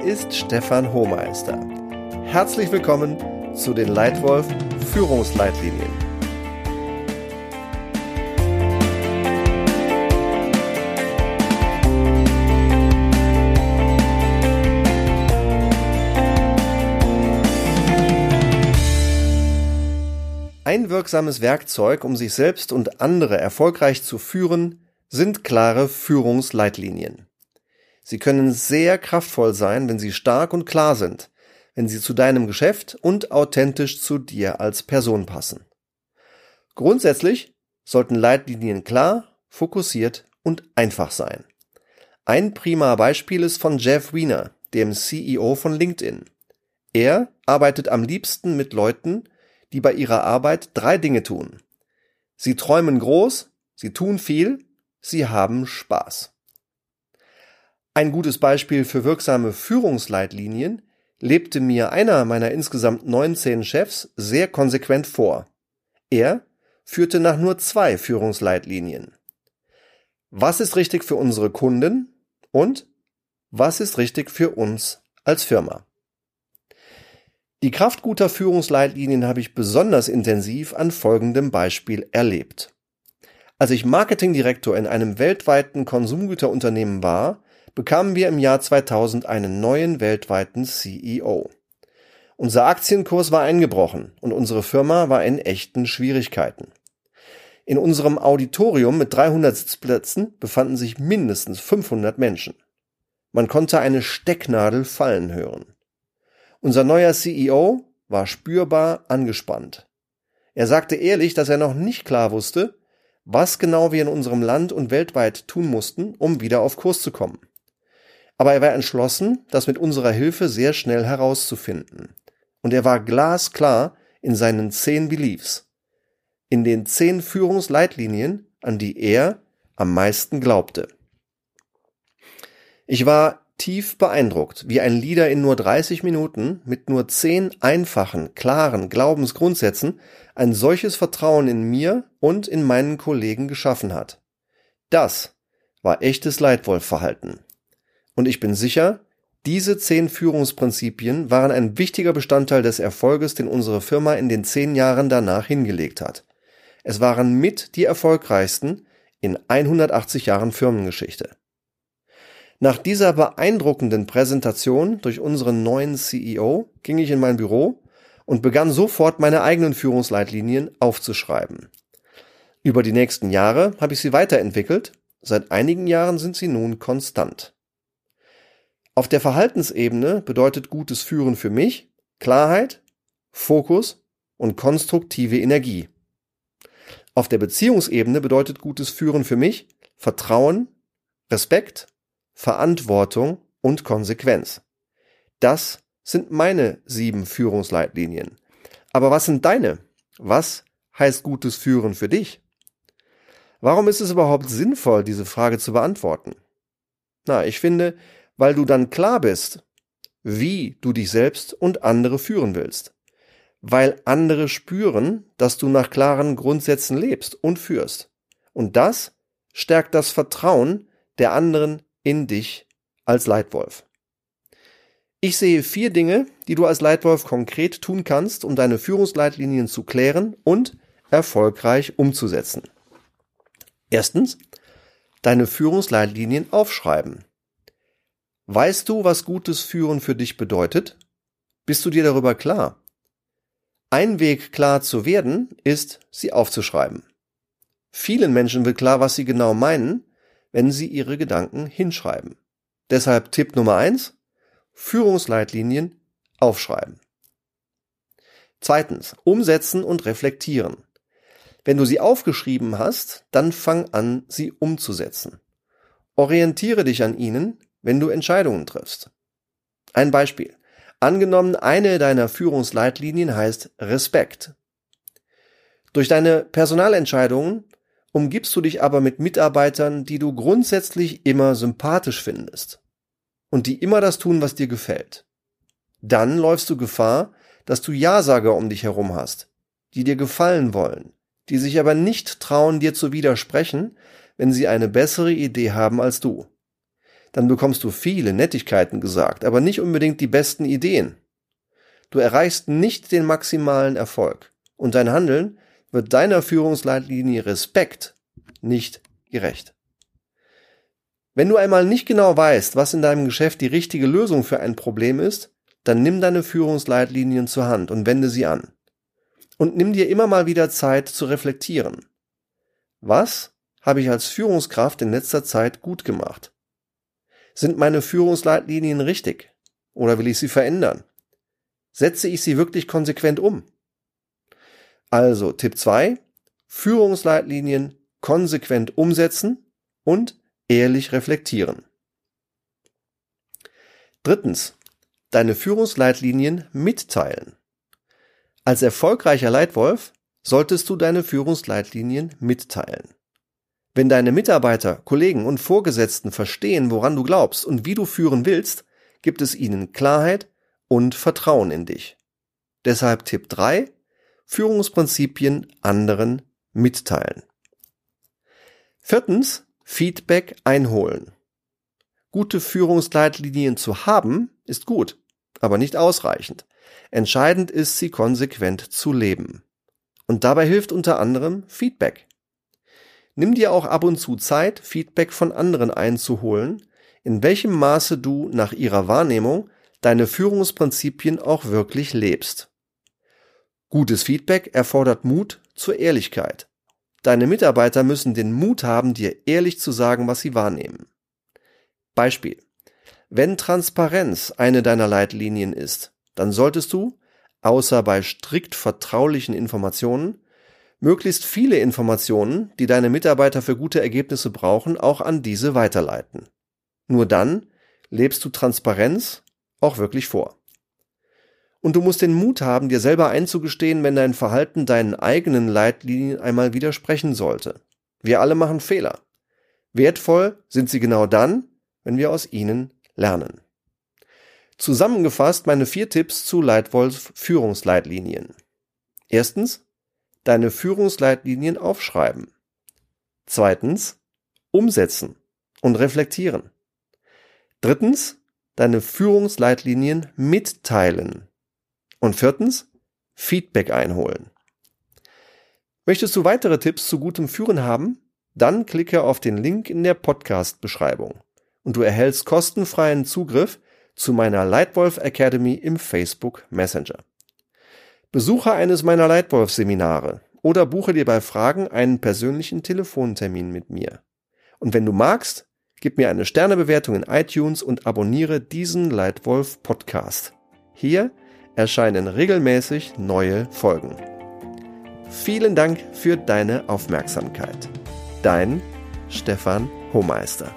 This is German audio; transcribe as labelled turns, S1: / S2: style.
S1: Ist Stefan Hohmeister. Herzlich willkommen zu den Leitwolf Führungsleitlinien. Ein wirksames Werkzeug, um sich selbst und andere erfolgreich zu führen, sind klare Führungsleitlinien. Sie können sehr kraftvoll sein, wenn sie stark und klar sind, wenn sie zu deinem Geschäft und authentisch zu dir als Person passen. Grundsätzlich sollten Leitlinien klar, fokussiert und einfach sein. Ein prima Beispiel ist von Jeff Wiener, dem CEO von LinkedIn. Er arbeitet am liebsten mit Leuten, die bei ihrer Arbeit drei Dinge tun. Sie träumen groß, sie tun viel, sie haben Spaß. Ein gutes Beispiel für wirksame Führungsleitlinien lebte mir einer meiner insgesamt 19 Chefs sehr konsequent vor. Er führte nach nur zwei Führungsleitlinien. Was ist richtig für unsere Kunden und was ist richtig für uns als Firma? Die Kraft guter Führungsleitlinien habe ich besonders intensiv an folgendem Beispiel erlebt. Als ich Marketingdirektor in einem weltweiten Konsumgüterunternehmen war, bekamen wir im Jahr 2000 einen neuen weltweiten CEO. Unser Aktienkurs war eingebrochen und unsere Firma war in echten Schwierigkeiten. In unserem Auditorium mit 300 Sitzplätzen befanden sich mindestens 500 Menschen. Man konnte eine Stecknadel fallen hören. Unser neuer CEO war spürbar angespannt. Er sagte ehrlich, dass er noch nicht klar wusste, was genau wir in unserem Land und weltweit tun mussten, um wieder auf Kurs zu kommen aber er war entschlossen, das mit unserer Hilfe sehr schnell herauszufinden. Und er war glasklar in seinen zehn Beliefs, in den zehn Führungsleitlinien, an die er am meisten glaubte. Ich war tief beeindruckt, wie ein Leader in nur 30 Minuten mit nur zehn einfachen, klaren Glaubensgrundsätzen ein solches Vertrauen in mir und in meinen Kollegen geschaffen hat. Das war echtes Leitwolfverhalten. Und ich bin sicher, diese zehn Führungsprinzipien waren ein wichtiger Bestandteil des Erfolges, den unsere Firma in den zehn Jahren danach hingelegt hat. Es waren mit die erfolgreichsten in 180 Jahren Firmengeschichte. Nach dieser beeindruckenden Präsentation durch unseren neuen CEO ging ich in mein Büro und begann sofort meine eigenen Führungsleitlinien aufzuschreiben. Über die nächsten Jahre habe ich sie weiterentwickelt, seit einigen Jahren sind sie nun konstant. Auf der Verhaltensebene bedeutet gutes Führen für mich Klarheit, Fokus und konstruktive Energie. Auf der Beziehungsebene bedeutet gutes Führen für mich Vertrauen, Respekt, Verantwortung und Konsequenz. Das sind meine sieben Führungsleitlinien. Aber was sind deine? Was heißt gutes Führen für dich? Warum ist es überhaupt sinnvoll, diese Frage zu beantworten? Na, ich finde, weil du dann klar bist, wie du dich selbst und andere führen willst. Weil andere spüren, dass du nach klaren Grundsätzen lebst und führst. Und das stärkt das Vertrauen der anderen in dich als Leitwolf. Ich sehe vier Dinge, die du als Leitwolf konkret tun kannst, um deine Führungsleitlinien zu klären und erfolgreich umzusetzen. Erstens, deine Führungsleitlinien aufschreiben. Weißt du, was gutes Führen für dich bedeutet? Bist du dir darüber klar? Ein Weg klar zu werden, ist, sie aufzuschreiben. Vielen Menschen wird klar, was sie genau meinen, wenn sie ihre Gedanken hinschreiben. Deshalb Tipp Nummer eins: Führungsleitlinien aufschreiben. Zweitens, umsetzen und reflektieren. Wenn du sie aufgeschrieben hast, dann fang an, sie umzusetzen. Orientiere dich an ihnen, wenn du Entscheidungen triffst. Ein Beispiel. Angenommen, eine deiner Führungsleitlinien heißt Respekt. Durch deine Personalentscheidungen umgibst du dich aber mit Mitarbeitern, die du grundsätzlich immer sympathisch findest und die immer das tun, was dir gefällt. Dann läufst du Gefahr, dass du Ja-Sager um dich herum hast, die dir gefallen wollen, die sich aber nicht trauen, dir zu widersprechen, wenn sie eine bessere Idee haben als du. Dann bekommst du viele Nettigkeiten gesagt, aber nicht unbedingt die besten Ideen. Du erreichst nicht den maximalen Erfolg und dein Handeln wird deiner Führungsleitlinie Respekt nicht gerecht. Wenn du einmal nicht genau weißt, was in deinem Geschäft die richtige Lösung für ein Problem ist, dann nimm deine Führungsleitlinien zur Hand und wende sie an. Und nimm dir immer mal wieder Zeit zu reflektieren. Was habe ich als Führungskraft in letzter Zeit gut gemacht? Sind meine Führungsleitlinien richtig? Oder will ich sie verändern? Setze ich sie wirklich konsequent um? Also Tipp 2, Führungsleitlinien konsequent umsetzen und ehrlich reflektieren. Drittens, deine Führungsleitlinien mitteilen. Als erfolgreicher Leitwolf solltest du deine Führungsleitlinien mitteilen. Wenn deine Mitarbeiter, Kollegen und Vorgesetzten verstehen, woran du glaubst und wie du führen willst, gibt es ihnen Klarheit und Vertrauen in dich. Deshalb Tipp 3, Führungsprinzipien anderen mitteilen. Viertens, Feedback einholen. Gute Führungsleitlinien zu haben, ist gut, aber nicht ausreichend. Entscheidend ist, sie konsequent zu leben. Und dabei hilft unter anderem Feedback. Nimm dir auch ab und zu Zeit, Feedback von anderen einzuholen, in welchem Maße du nach ihrer Wahrnehmung deine Führungsprinzipien auch wirklich lebst. Gutes Feedback erfordert Mut zur Ehrlichkeit. Deine Mitarbeiter müssen den Mut haben, dir ehrlich zu sagen, was sie wahrnehmen. Beispiel. Wenn Transparenz eine deiner Leitlinien ist, dann solltest du, außer bei strikt vertraulichen Informationen, möglichst viele Informationen, die deine Mitarbeiter für gute Ergebnisse brauchen, auch an diese weiterleiten. Nur dann lebst du Transparenz auch wirklich vor. Und du musst den Mut haben, dir selber einzugestehen, wenn dein Verhalten deinen eigenen Leitlinien einmal widersprechen sollte. Wir alle machen Fehler. Wertvoll sind sie genau dann, wenn wir aus ihnen lernen. Zusammengefasst meine vier Tipps zu Leitwolf Führungsleitlinien. Erstens, deine Führungsleitlinien aufschreiben. Zweitens, umsetzen und reflektieren. Drittens, deine Führungsleitlinien mitteilen. Und viertens, Feedback einholen. Möchtest du weitere Tipps zu gutem Führen haben? Dann klicke auf den Link in der Podcast-Beschreibung und du erhältst kostenfreien Zugriff zu meiner Lightwolf Academy im Facebook Messenger. Besuche eines meiner Lightwolf Seminare oder buche dir bei Fragen einen persönlichen Telefontermin mit mir. Und wenn du magst, gib mir eine Sternebewertung in iTunes und abonniere diesen Lightwolf Podcast. Hier erscheinen regelmäßig neue Folgen. Vielen Dank für deine Aufmerksamkeit. Dein Stefan Hohmeister.